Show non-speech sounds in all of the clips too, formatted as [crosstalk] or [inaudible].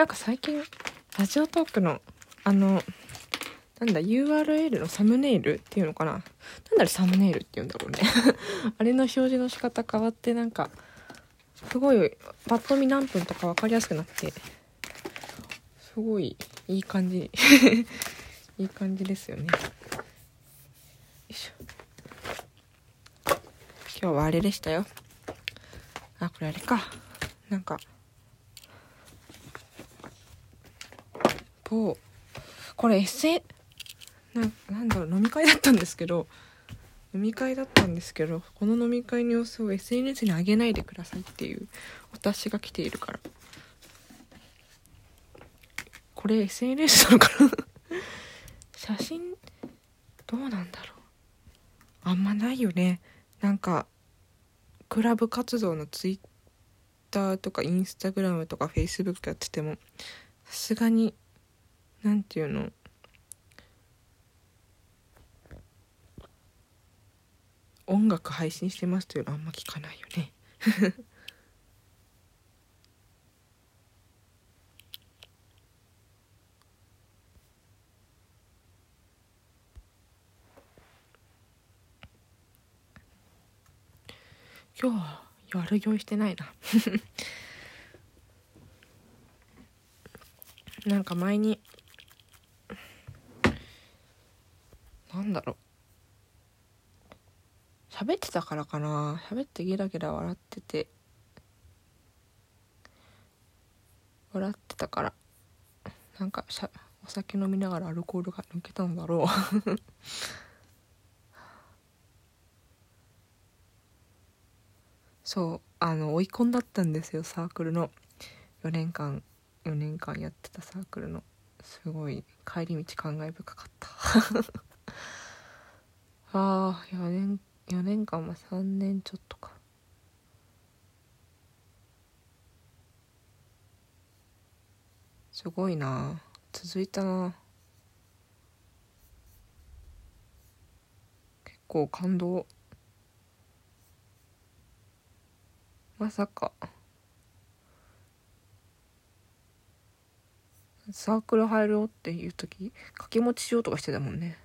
なんか最近ラジオトークのあのなんだ URL のサムネイルっていうのかな？なんだろサムネイルって言うんだろうね。[laughs] あれの表示の仕方変わってなんかすごいパッと見何分とか分かりやすくなってすごいいい感じ [laughs] いい感じですよね。よいしょ。今日はあれでしたよ。あこれあれか。なんか某これエッセななんだろう飲み会だったんですけど飲み会だったんですけどこの飲み会の様子を SNS に上げないでくださいっていうお達しが来ているから。これ SNS なのかな？[laughs] 写真どうなんだろう？あんまないよね。なんかクラブ活動のツイッターとかインスタグラムとかフェイスブックやっててもさすがになんていうの？音楽配信してますというのあんま聞かないよね。[laughs] 今日は悪酔いしてないな。[laughs] なんか前になんだろう。喋ってたからかな。喋ってゲラゲラ笑ってて。笑ってたから。なんかしゃお酒飲みながらアルコールが抜けたんだろう。[laughs] そうあの追い込んだったんですよサークルの。4年間4年間やってたサークルの。すごい帰り道感慨深かった。[laughs] ああ4年4年間は3年ちょっとか。すごいな。続いたな。結構感動。まさか。サークル入ろうっていう時掛け持ちしようとかしてたもんね。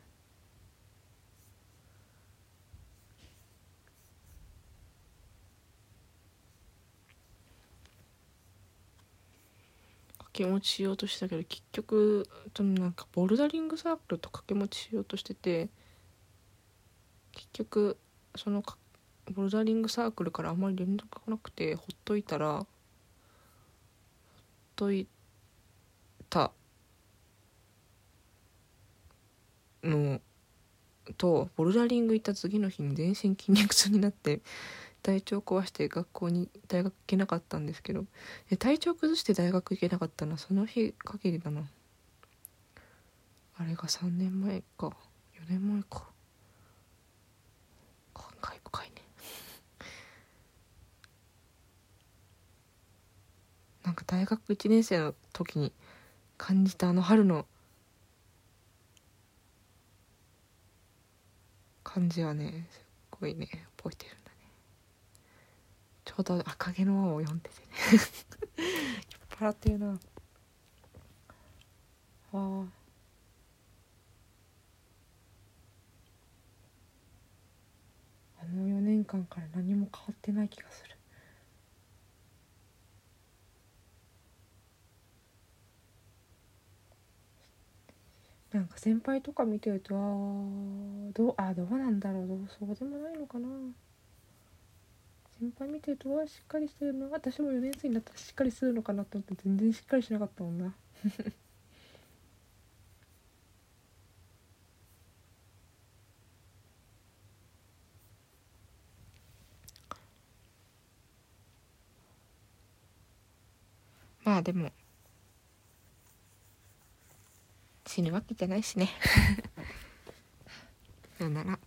掛け持ちしようとしたけど結局となんかボルダリングサークルと掛け持ちしようとしてて結局そのボルダリングサークルからあんまり連絡がなくてほっといたらほっといた。のとボルダリング行った次の日に全身筋肉痛になって体調壊して学校に大学行けなかったんですけどで体調崩して大学行けなかったのはその日限りだな。あれが3年前か。4年前か。感慨深いね。[laughs] なんか大学1年生の時に感じたあの春の感じはねすっごいね覚えてる。ちょうど赤毛の王を読んでてね。[laughs] 酔っ払ってるな。ああの4年間から何も変わってない気がする。なんか先輩とか見てるとあどうあどうなんだろう。どうそうでもないのかな。先輩見てるとわしっかりしてるの私も4年生になったらしっかりするのかなと思って全然しっかりしなかったもんな。まあでも。死ぬわけじゃないしね。[laughs] さよなら